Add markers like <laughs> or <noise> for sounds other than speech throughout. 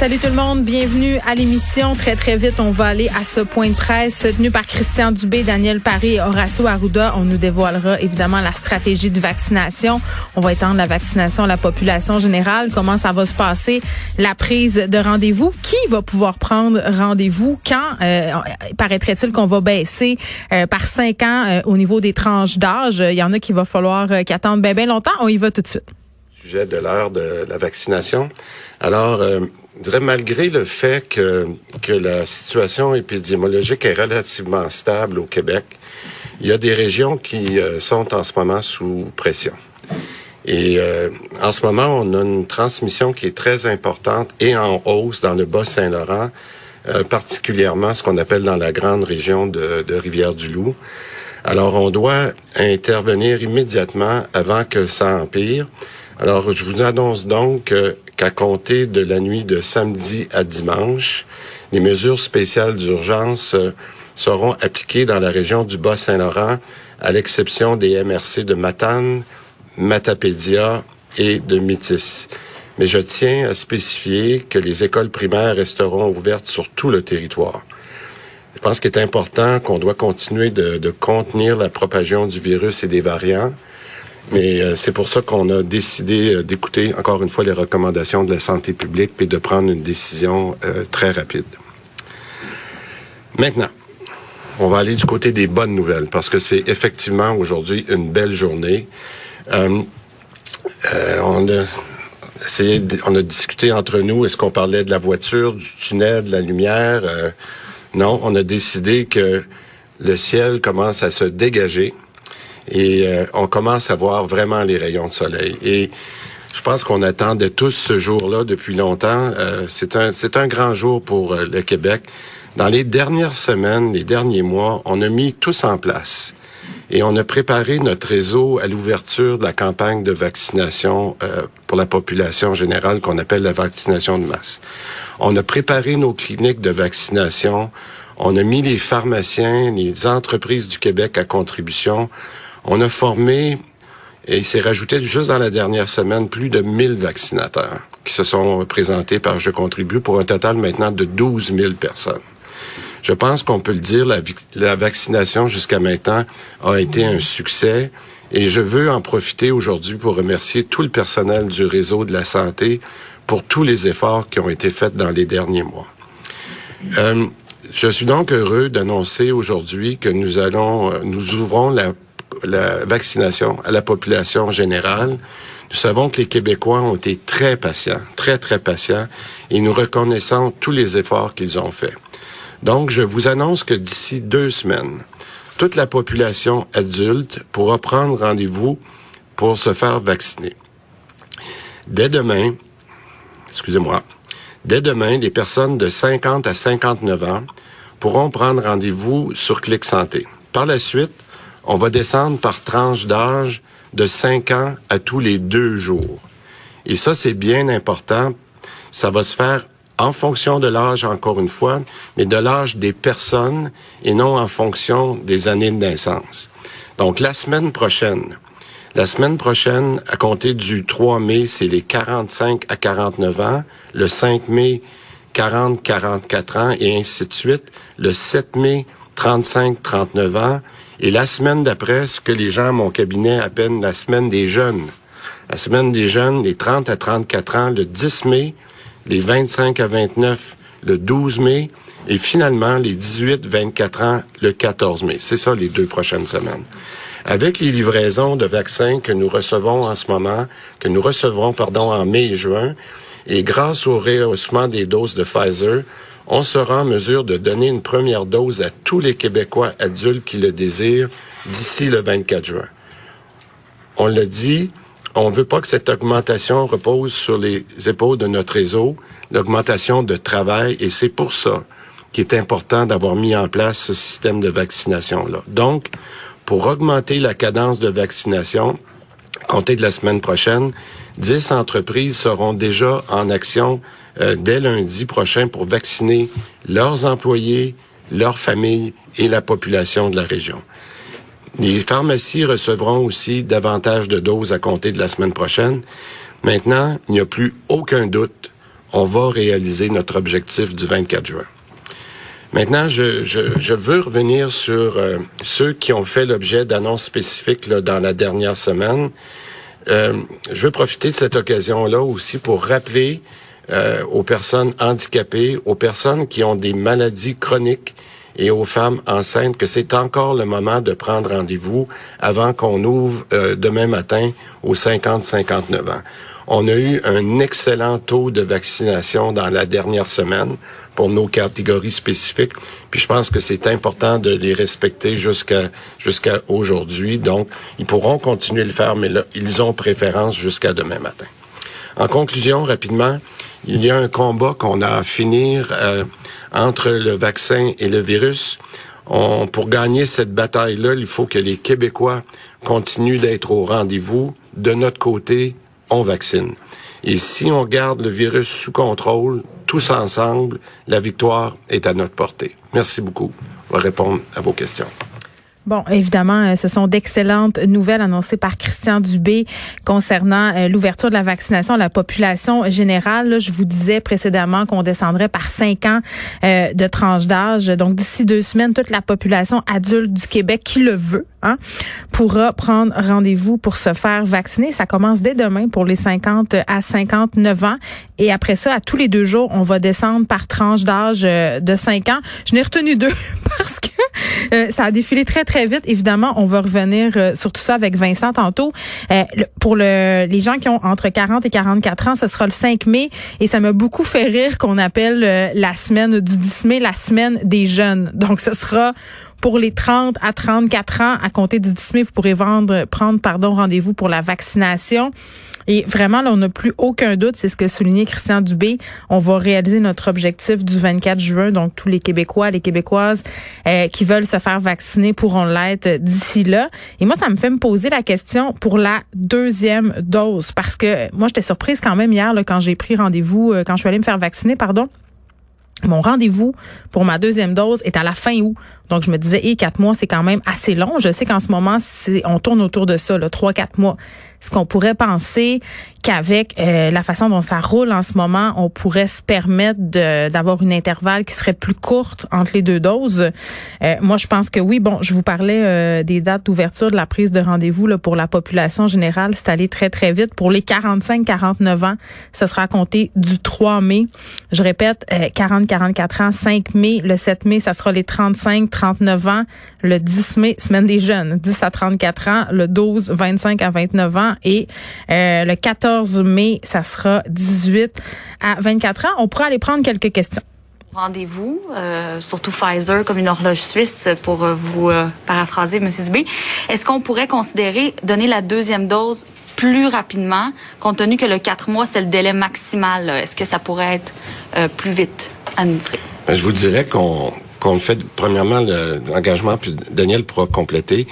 Salut tout le monde, bienvenue à l'émission. Très très vite, on va aller à ce point de presse tenu par Christian Dubé, Daniel Paris et Horacio Arruda. On nous dévoilera évidemment la stratégie de vaccination. On va étendre la vaccination à la population générale. Comment ça va se passer? La prise de rendez-vous. Qui va pouvoir prendre rendez-vous? Quand euh, paraîtrait-il qu'on va baisser euh, par cinq ans euh, au niveau des tranches d'âge? Il y en a qui va falloir qu'attendre bien bien longtemps. On y va tout de suite. Sujet de l'heure de la vaccination. Alors je dirais malgré le fait que, que la situation épidémiologique est relativement stable au Québec, il y a des régions qui euh, sont en ce moment sous pression. Et euh, en ce moment, on a une transmission qui est très importante et en hausse dans le Bas-Saint-Laurent, euh, particulièrement ce qu'on appelle dans la grande région de, de Rivière-du-Loup. Alors, on doit intervenir immédiatement avant que ça empire. Alors, je vous annonce donc qu'à compter de la nuit de samedi à dimanche, les mesures spéciales d'urgence euh, seront appliquées dans la région du Bas-Saint-Laurent, à l'exception des MRC de Matane, Matapédia et de Métis. Mais je tiens à spécifier que les écoles primaires resteront ouvertes sur tout le territoire. Je pense qu'il est important qu'on doit continuer de, de contenir la propagation du virus et des variants. Mais euh, c'est pour ça qu'on a décidé euh, d'écouter encore une fois les recommandations de la santé publique et de prendre une décision euh, très rapide. Maintenant, on va aller du côté des bonnes nouvelles parce que c'est effectivement aujourd'hui une belle journée. on a essayé, on a discuté entre nous. Est-ce qu'on parlait de la voiture, du tunnel, de la lumière? Non, on a décidé que le ciel commence à se dégager et euh, on commence à voir vraiment les rayons de soleil. Et je pense qu'on attendait tous ce jour-là depuis longtemps. Euh, c'est un c'est un grand jour pour euh, le Québec. Dans les dernières semaines, les derniers mois, on a mis tous en place et on a préparé notre réseau à l'ouverture de la campagne de vaccination pour la population générale qu'on appelle la vaccination de masse. On a préparé nos cliniques de vaccination. On a mis les pharmaciens, les entreprises du Québec à contribution. On a formé, et il s'est rajouté juste dans la dernière semaine, plus de 1000 vaccinateurs qui se sont présentés par Je contribue pour un total maintenant de 12 000 personnes. Je pense qu'on peut le dire, la, la vaccination jusqu'à maintenant a été un succès et je veux en profiter aujourd'hui pour remercier tout le personnel du réseau de la santé pour tous les efforts qui ont été faits dans les derniers mois. Euh, je suis donc heureux d'annoncer aujourd'hui que nous allons, euh, nous ouvrons la la vaccination à la population générale. Nous savons que les Québécois ont été très patients, très, très patients, et nous reconnaissons tous les efforts qu'ils ont faits. Donc, je vous annonce que d'ici deux semaines, toute la population adulte pourra prendre rendez-vous pour se faire vacciner. Dès demain, excusez-moi, dès demain, les personnes de 50 à 59 ans pourront prendre rendez-vous sur Clic Santé. Par la suite, on va descendre par tranche d'âge de 5 ans à tous les deux jours. Et ça, c'est bien important. Ça va se faire en fonction de l'âge, encore une fois, mais de l'âge des personnes et non en fonction des années de naissance. Donc, la semaine prochaine, la semaine prochaine, à compter du 3 mai, c'est les 45 à 49 ans. Le 5 mai, 40, 44 ans et ainsi de suite. Le 7 mai, 35, 39 ans. Et la semaine d'après, ce que les gens à mon cabinet appellent la semaine des jeunes. La semaine des jeunes, les 30 à 34 ans, le 10 mai, les 25 à 29, le 12 mai, et finalement les 18-24 ans, le 14 mai. C'est ça les deux prochaines semaines. Avec les livraisons de vaccins que nous recevons en ce moment, que nous recevrons, pardon, en mai et juin, et grâce au rehaussement des doses de Pfizer, on sera en mesure de donner une première dose à tous les Québécois adultes qui le désirent d'ici le 24 juin. On le dit, on ne veut pas que cette augmentation repose sur les épaules de notre réseau, l'augmentation de travail, et c'est pour ça qu'il est important d'avoir mis en place ce système de vaccination-là. Donc, pour augmenter la cadence de vaccination, compter de la semaine prochaine, 10 entreprises seront déjà en action euh, dès lundi prochain pour vacciner leurs employés, leurs familles et la population de la région. Les pharmacies recevront aussi davantage de doses à compter de la semaine prochaine. Maintenant, il n'y a plus aucun doute, on va réaliser notre objectif du 24 juin. Maintenant, je, je, veux revenir sur euh, ceux qui ont fait l'objet d'annonces spécifiques là, dans la dernière semaine. Euh, je veux profiter de cette occasion-là aussi pour rappeler euh, aux personnes handicapées, aux personnes qui ont des maladies chroniques et aux femmes enceintes que c'est encore le moment de prendre rendez-vous avant qu'on ouvre euh, demain matin aux 50-59 ans. On a eu un excellent taux de vaccination dans la dernière semaine pour nos catégories spécifiques. Puis je pense que c'est important de les respecter jusqu'à jusqu'à aujourd'hui. Donc, ils pourront continuer de le faire, mais là, ils ont préférence jusqu'à demain matin. En conclusion, rapidement, il y a un combat qu'on a à finir euh, entre le vaccin et le virus. On, pour gagner cette bataille-là, il faut que les Québécois continuent d'être au rendez-vous. De notre côté, on vaccine. Et si on garde le virus sous contrôle, tous ensemble, la victoire est à notre portée. Merci beaucoup. On va répondre à vos questions. Bon, évidemment, euh, ce sont d'excellentes nouvelles annoncées par Christian Dubé concernant euh, l'ouverture de la vaccination à la population générale. je vous disais précédemment qu'on descendrait par cinq ans euh, de tranche d'âge. Donc, d'ici deux semaines, toute la population adulte du Québec qui le veut hein, pourra prendre rendez-vous pour se faire vacciner. Ça commence dès demain pour les 50 à 59 ans. Et après ça, à tous les deux jours, on va descendre par tranche d'âge de cinq ans. Je n'ai retenu deux <laughs> parce que ça a défilé très, très vite. Évidemment, on va revenir euh, sur tout ça avec Vincent tantôt. Euh, pour le, les gens qui ont entre 40 et 44 ans, ce sera le 5 mai. Et ça m'a beaucoup fait rire qu'on appelle la semaine du 10 mai la semaine des jeunes. Donc, ce sera pour les 30 à 34 ans, à compter du 10 mai, vous pourrez vendre, prendre pardon, rendez-vous pour la vaccination. Et vraiment, là, on n'a plus aucun doute, c'est ce que soulignait Christian Dubé. On va réaliser notre objectif du 24 juin. Donc, tous les Québécois, les Québécoises euh, qui veulent se faire vacciner pourront l'être d'ici là. Et moi, ça me fait me poser la question pour la deuxième dose. Parce que moi, j'étais surprise quand même hier, quand j'ai pris rendez-vous, euh, quand je suis allée me faire vacciner, pardon. Mon rendez-vous pour ma deuxième dose est à la fin août. Donc, je me disais, et quatre mois, c'est quand même assez long. Je sais qu'en ce moment, on tourne autour de ça, trois, quatre mois. Est-ce qu'on pourrait penser qu'avec euh, la façon dont ça roule en ce moment, on pourrait se permettre d'avoir une intervalle qui serait plus courte entre les deux doses? Euh, moi, je pense que oui. Bon, je vous parlais euh, des dates d'ouverture de la prise de rendez-vous pour la population générale. C'est allé très, très vite. Pour les 45-49 ans, ce sera compté du 3 mai. Je répète, 40-44 ans, 5 mai. Le 7 mai, ça sera les 35 39 ans, le 10 mai, semaine des jeunes, 10 à 34 ans, le 12, 25 à 29 ans et euh, le 14 mai, ça sera 18 à 24 ans. On pourra aller prendre quelques questions. Rendez-vous, euh, surtout Pfizer comme une horloge suisse pour euh, vous paraphraser, M. Zubé. Est-ce qu'on pourrait considérer donner la deuxième dose plus rapidement, compte tenu que le 4 mois, c'est le délai maximal? Est-ce que ça pourrait être plus vite administré? Ben, je vous dirais qu'on qu'on fait, premièrement, l'engagement, puis Daniel pourra compléter.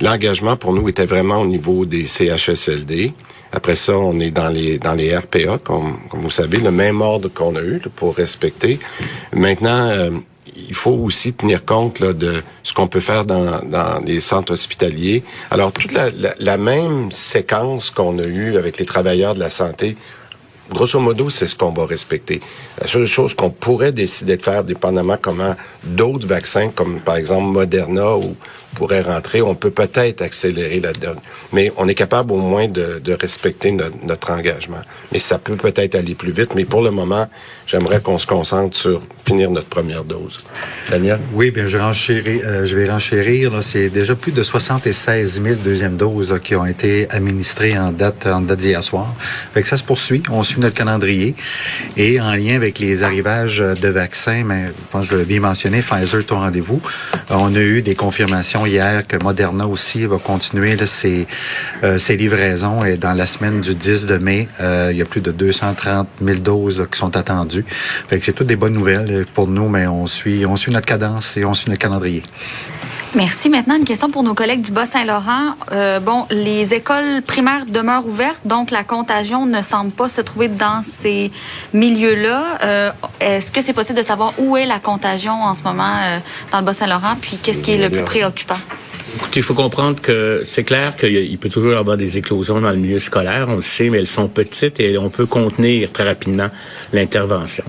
L'engagement pour nous était vraiment au niveau des CHSLD. Après ça, on est dans les dans les RPA, comme, comme vous savez, le même ordre qu'on a eu pour respecter. Maintenant, euh, il faut aussi tenir compte là, de ce qu'on peut faire dans, dans les centres hospitaliers. Alors, toute la, la, la même séquence qu'on a eue avec les travailleurs de la santé grosso modo, c'est ce qu'on va respecter. La seule chose qu'on pourrait décider de faire, dépendamment comment d'autres vaccins, comme par exemple Moderna ou pourrait rentrer, on peut peut-être accélérer la donne. Mais on est capable au moins de, respecter notre, engagement. Mais ça peut peut-être aller plus vite. Mais pour le moment, j'aimerais qu'on se concentre sur finir notre première dose. Daniel? Oui, bien, je, renchérir, euh, je vais renchérir. C'est déjà plus de 76 000 deuxièmes doses qui ont été administrées en date, d'hier soir. Ça se poursuit. On suit notre calendrier. Et en lien avec les arrivages de vaccins, mais je pense que l'ai bien mentionné, Pfizer, ton rendez-vous, on a eu des confirmations hier que Moderna aussi va continuer de ses, euh, ses livraisons. Et dans la semaine du 10 de mai, euh, il y a plus de 230 000 doses qui sont attendues. Fait c'est toutes des bonnes nouvelles pour nous, mais on suit, on suit notre cadence et on suit notre calendrier. Merci. Maintenant, une question pour nos collègues du Bas-Saint-Laurent. Euh, bon, les écoles primaires demeurent ouvertes, donc la contagion ne semble pas se trouver dans ces milieux-là. Euh, Est-ce que c'est possible de savoir où est la contagion en ce moment euh, dans le Bas-Saint-Laurent, puis qu'est-ce qui est le plus préoccupant? Écoutez, il faut comprendre que c'est clair qu'il peut toujours y avoir des éclosions dans le milieu scolaire, on le sait, mais elles sont petites et on peut contenir très rapidement l'intervention.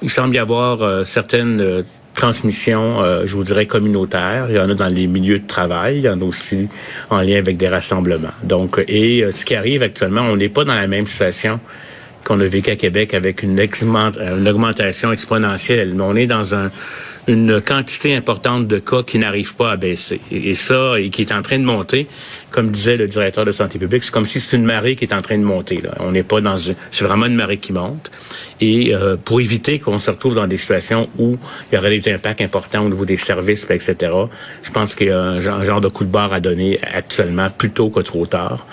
Il semble y avoir euh, certaines euh, transmission, euh, je vous dirais, communautaire. Il y en a dans les milieux de travail, il y en a aussi en lien avec des rassemblements. Donc, et euh, ce qui arrive actuellement, on n'est pas dans la même situation qu'on a vécu à Québec avec une, une augmentation exponentielle. On est dans un, une quantité importante de cas qui n'arrivent pas à baisser. Et, ça, et qui est en train de monter, comme disait le directeur de santé publique, c'est comme si c'est une marée qui est en train de monter. Là. On n'est pas dans une... C'est vraiment une marée qui monte. Et euh, pour éviter qu'on se retrouve dans des situations où il y aurait des impacts importants au niveau des services, etc., je pense qu'il y a un genre, de coup de barre à donner actuellement, plutôt que trop tard.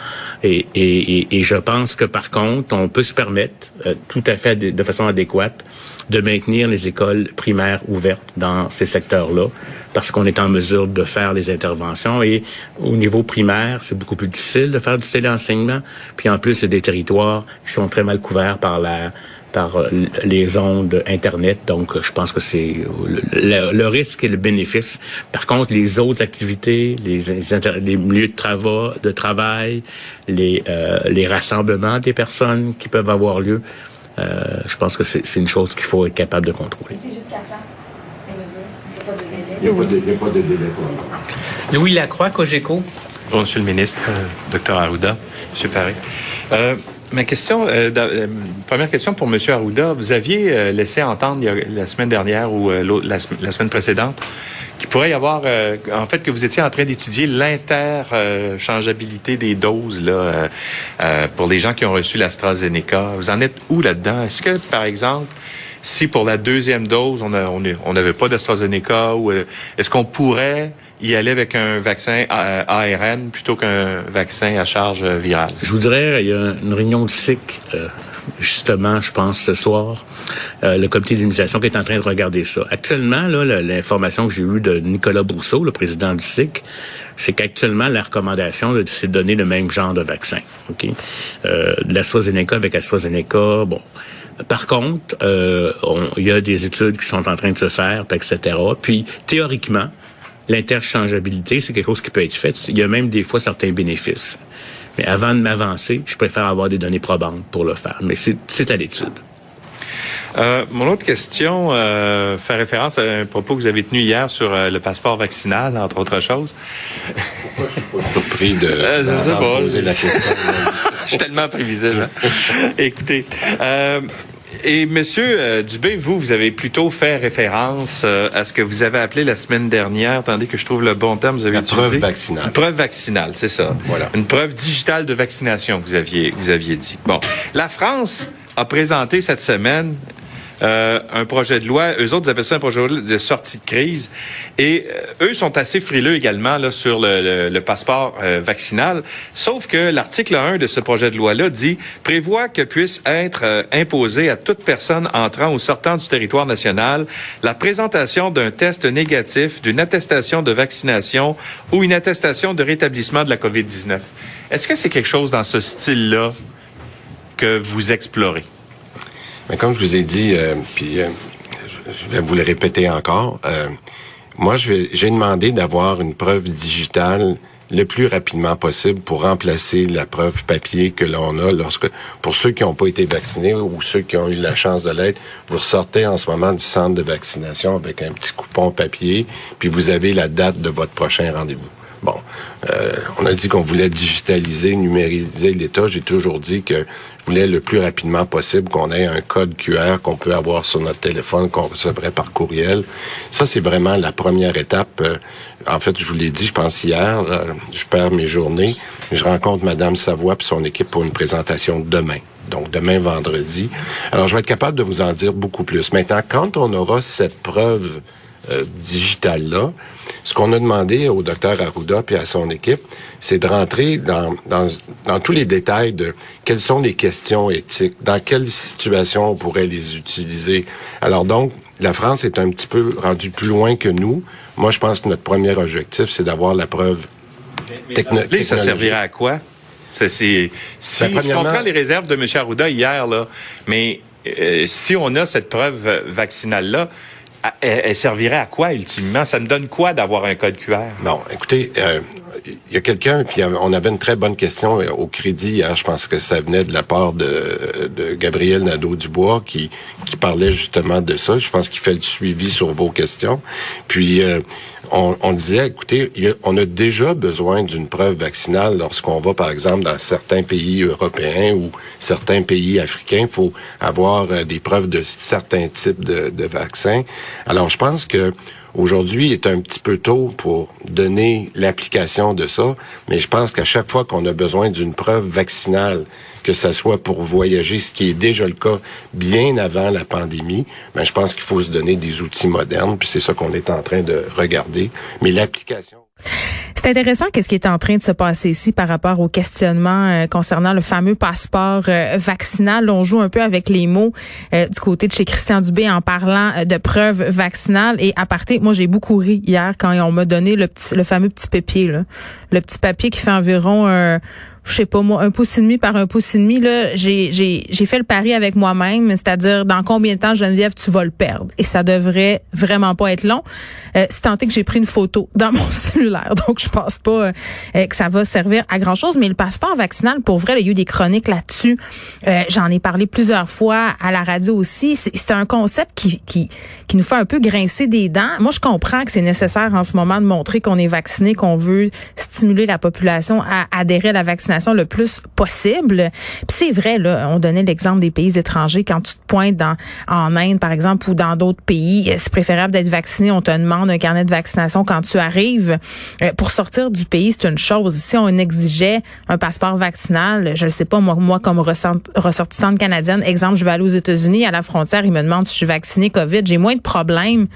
Et, et, et, je pense que, par contre, on peut se permettre, euh, tout à fait de façon adéquate, de maintenir les écoles primaires ouvertes dans ces secteurs-là, parce qu'on est en mesure de faire les interventions. Et au niveau primaire, c'est beaucoup plus difficile de faire du téléenseignement. Puis en plus, c'est des territoires qui sont très mal couverts par la par les ondes Internet. Donc, je pense que c'est le, le, risque et le bénéfice. Par contre, les autres activités, les, les milieux de travail, de travail les, euh, les rassemblements des personnes qui peuvent avoir lieu, euh, je pense que c'est une chose qu'il faut être capable de contrôler. C'est jusqu'à quand? Il n'y a, a, pas de délai pour Louis Lacroix, Cogeco. Bonjour, Monsieur le ministre, euh, Dr Arruda, M. Paré. Euh, ma question, euh, euh, première question pour M. Arruda. Vous aviez euh, laissé entendre a, la semaine dernière ou la, la, semaine précédente qu'il pourrait y avoir, en fait, que vous étiez en train d'étudier l'interchangeabilité des doses là, pour les gens qui ont reçu l'AstraZeneca. Vous en êtes où là-dedans? Est-ce que, par exemple, si pour la deuxième dose, on n'avait pas d'AstraZeneca, ou est-ce qu'on pourrait y aller avec un vaccin ARN plutôt qu'un vaccin à charge virale? Je vous dirais, il y a une réunion de SIC, euh, justement, je pense, ce soir, euh, le comité d'immunisation qui est en train de regarder ça. Actuellement, l'information que j'ai eue de Nicolas Brousseau, le président du SIC, c'est qu'actuellement, la recommandation, c'est de donner le même genre de vaccin. OK? Euh, de l'AstraZeneca avec AstraZeneca, bon... Par contre, euh, il y a des études qui sont en train de se faire, etc. Puis, théoriquement, l'interchangeabilité, c'est quelque chose qui peut être fait. Il y a même des fois certains bénéfices. Mais avant de m'avancer, je préfère avoir des données probantes pour le faire. Mais c'est à l'étude. Euh, mon autre question euh, fait référence à un propos que vous avez tenu hier sur euh, le passeport vaccinal, entre autres choses. Pourquoi je suis pas surpris de, euh, je sais pas. poser la question? <laughs> je suis tellement prévisible. Hein? Écoutez, euh, et Monsieur euh, Dubé, vous, vous avez plutôt fait référence euh, à ce que vous avez appelé la semaine dernière, tandis que je trouve le bon terme, vous avez la utilisé. preuve vaccinale. Une preuve vaccinale, c'est ça. Voilà. Une preuve digitale de vaccination, vous aviez, vous aviez dit. Bon, la France a présenté cette semaine euh, un projet de loi. Eux autres, ils appellent ça un projet de, sortie de crise. Et euh, eux sont assez frileux également là, sur le, passeport euh, vaccinal. Sauf que l'article 1 de ce projet de loi-là dit prévoit que puisse être imposé à toute personne entrant ou sortant du territoire national la présentation d'un test négatif, d'une attestation de vaccination ou une attestation de rétablissement de la COVID-19. Est-ce que c'est quelque chose dans ce style-là que vous explorez? Comme je vous ai dit, euh, puis euh, je vais vous le répéter encore, euh, moi, j'ai demandé d'avoir une preuve digitale le plus rapidement possible pour remplacer la preuve papier que l'on a lorsque, pour ceux qui n'ont pas été vaccinés ou ceux qui ont eu la chance de l'être, vous ressortez en ce moment du centre de vaccination avec un petit coupon papier, puis vous avez la date de votre prochain rendez-vous. Bon, euh, on a dit qu'on voulait digitaliser, numériser l'État. J'ai toujours dit que je voulais le plus rapidement possible qu'on ait un code QR qu'on peut avoir sur notre téléphone, qu'on recevrait par courriel. Ça, c'est vraiment la première étape. Euh, en fait, je vous l'ai dit, je pense hier, euh, je perds mes journées. Je rencontre Madame Savoie et son équipe pour une présentation demain. Donc, demain, vendredi. Alors, je vais être capable de vous en dire beaucoup plus. Maintenant, quand on aura cette preuve euh, digital-là. Ce qu'on a demandé au docteur Arruda puis à son équipe, c'est de rentrer dans, dans, dans, tous les détails de quelles sont les questions éthiques, dans quelles situations on pourrait les utiliser. Alors donc, la France est un petit peu rendue plus loin que nous. Moi, je pense que notre premier objectif, c'est d'avoir la preuve technologique. Ça servirait à quoi? C'est, si ben, je comprends les réserves de M. Arruda hier, là, mais euh, si on a cette preuve vaccinale-là, elle, servirait à quoi ultimement? Ça me donne quoi d'avoir un code QR? Bon, écoutez, euh, il y a quelqu'un, puis on avait une très bonne question euh, au crédit hier, je pense que ça venait de la part de, Gabriel Nadeau-Dubois qui, qui parlait justement de ça. Je pense qu'il fait le suivi sur vos questions. Puis, euh, on, on, disait, écoutez, on a déjà besoin d'une preuve vaccinale lorsqu'on va, par exemple, dans certains pays européens ou certains pays africains. Il faut avoir des preuves de certains types de, de vaccins. Alors, je pense que Aujourd'hui, il est un petit peu tôt pour donner l'application de ça, mais je pense qu'à chaque fois qu'on a besoin d'une preuve vaccinale, que ça soit pour voyager, ce qui est déjà le cas bien avant la pandémie, ben je pense qu'il faut se donner des outils modernes, puis c'est ça qu'on est en train de regarder. Mais l'application c'est intéressant qu'est-ce qui est en train de se passer ici par rapport au questionnement euh, concernant le fameux passeport euh, vaccinal. On joue un peu avec les mots euh, du côté de chez Christian Dubé en parlant de preuves vaccinales. Et à partir, moi j'ai beaucoup ri hier quand on m'a donné le petit, le fameux petit papier, le petit papier qui fait environ je sais pas moi, un pouce et demi par un pouce et demi, là, j'ai, j'ai, j'ai fait le pari avec moi-même, c'est-à-dire dans combien de temps, Geneviève, tu vas le perdre. Et ça devrait vraiment pas être long. Euh, c'est tenté que j'ai pris une photo dans mon <laughs> cellulaire, donc je pense pas euh, que ça va servir à grand-chose. Mais le passeport vaccinal, pour vrai, il y a eu des chroniques là-dessus. Euh, j'en ai parlé plusieurs fois à la radio aussi. C'est, c'est un concept qui, qui, qui nous fait un peu grincer des dents. Moi, je comprends que c'est nécessaire en ce moment de montrer qu'on est vacciné, qu'on veut stimuler la population à adhérer à la vaccination le plus possible. Puis c'est vrai, là, on donnait l'exemple des pays étrangers. Quand tu te pointes en Inde, par exemple, ou dans d'autres pays, c'est préférable d'être vacciné. On te demande un carnet de vaccination quand tu arrives. Euh, pour sortir du pays, c'est une chose. Si on exigeait un passeport vaccinal, je ne sais pas, moi, moi comme ressortissante canadienne, exemple, je vais aller aux États-Unis, à la frontière, ils me demandent si je suis vaccinée COVID. J'ai moins de problèmes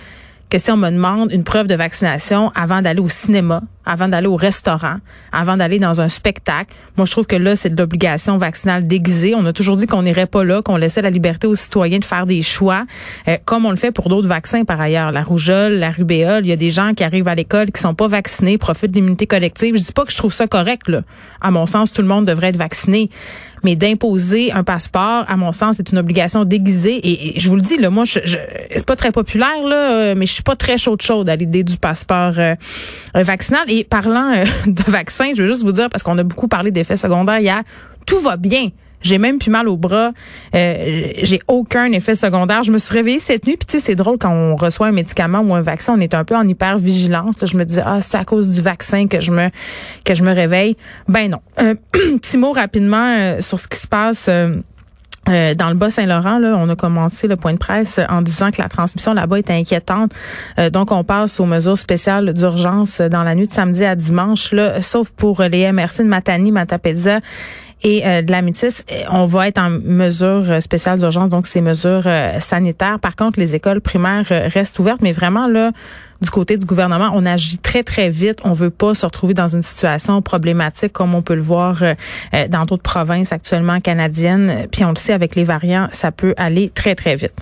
que si on me demande une preuve de vaccination avant d'aller au cinéma, avant d'aller au restaurant, avant d'aller dans un spectacle. Moi, je trouve que là, c'est de l'obligation vaccinale déguisée. On a toujours dit qu'on n'irait pas là, qu'on laissait la liberté aux citoyens de faire des choix, euh, comme on le fait pour d'autres vaccins par ailleurs. La rougeole, la rubéole, il y a des gens qui arrivent à l'école qui sont pas vaccinés, profitent de l'immunité collective. Je dis pas que je trouve ça correct, là. À mon sens, tout le monde devrait être vacciné. Mais d'imposer un passeport, à mon sens, c'est une obligation déguisée. Et, je vous le dis, là, moi, je, je c'est pas très populaire, là, euh, mais je suis pas très chaude chaude à l'idée du passeport euh, vaccinal. Et parlant euh, <laughs> de vaccins, je veux juste vous dire, parce qu'on a beaucoup parlé d'effets secondaires hier, tout va bien. J'ai même plus mal au bras. Euh, j'ai aucun effet secondaire. Je me suis réveillée cette nuit. Puis tu sais, c'est drôle quand on reçoit un médicament ou un vaccin, on est un peu en hyper vigilance. Je me disais ah c'est à cause du vaccin que je me que je me réveille. Ben non. <clears throat> Petit mot rapidement euh, sur ce qui se passe. Euh, dans le Bas-Saint-Laurent, on a commencé le point de presse en disant que la transmission là-bas est inquiétante. Euh, donc, on passe aux mesures spéciales d'urgence dans la nuit de samedi à dimanche, là, sauf pour les MRC de Matani, Matapédia et euh, de la métisse, on va être en mesure spéciale d'urgence, donc ces mesures sanitaires. Par contre, les écoles primaires restent ouvertes, mais vraiment là, du côté du gouvernement, on agit très, très vite. On veut pas se retrouver dans une situation problématique comme on peut le voir euh, euh, dans d'autres provinces actuellement canadiennes. Puis on le sait, avec les variants, ça peut aller très, très vite.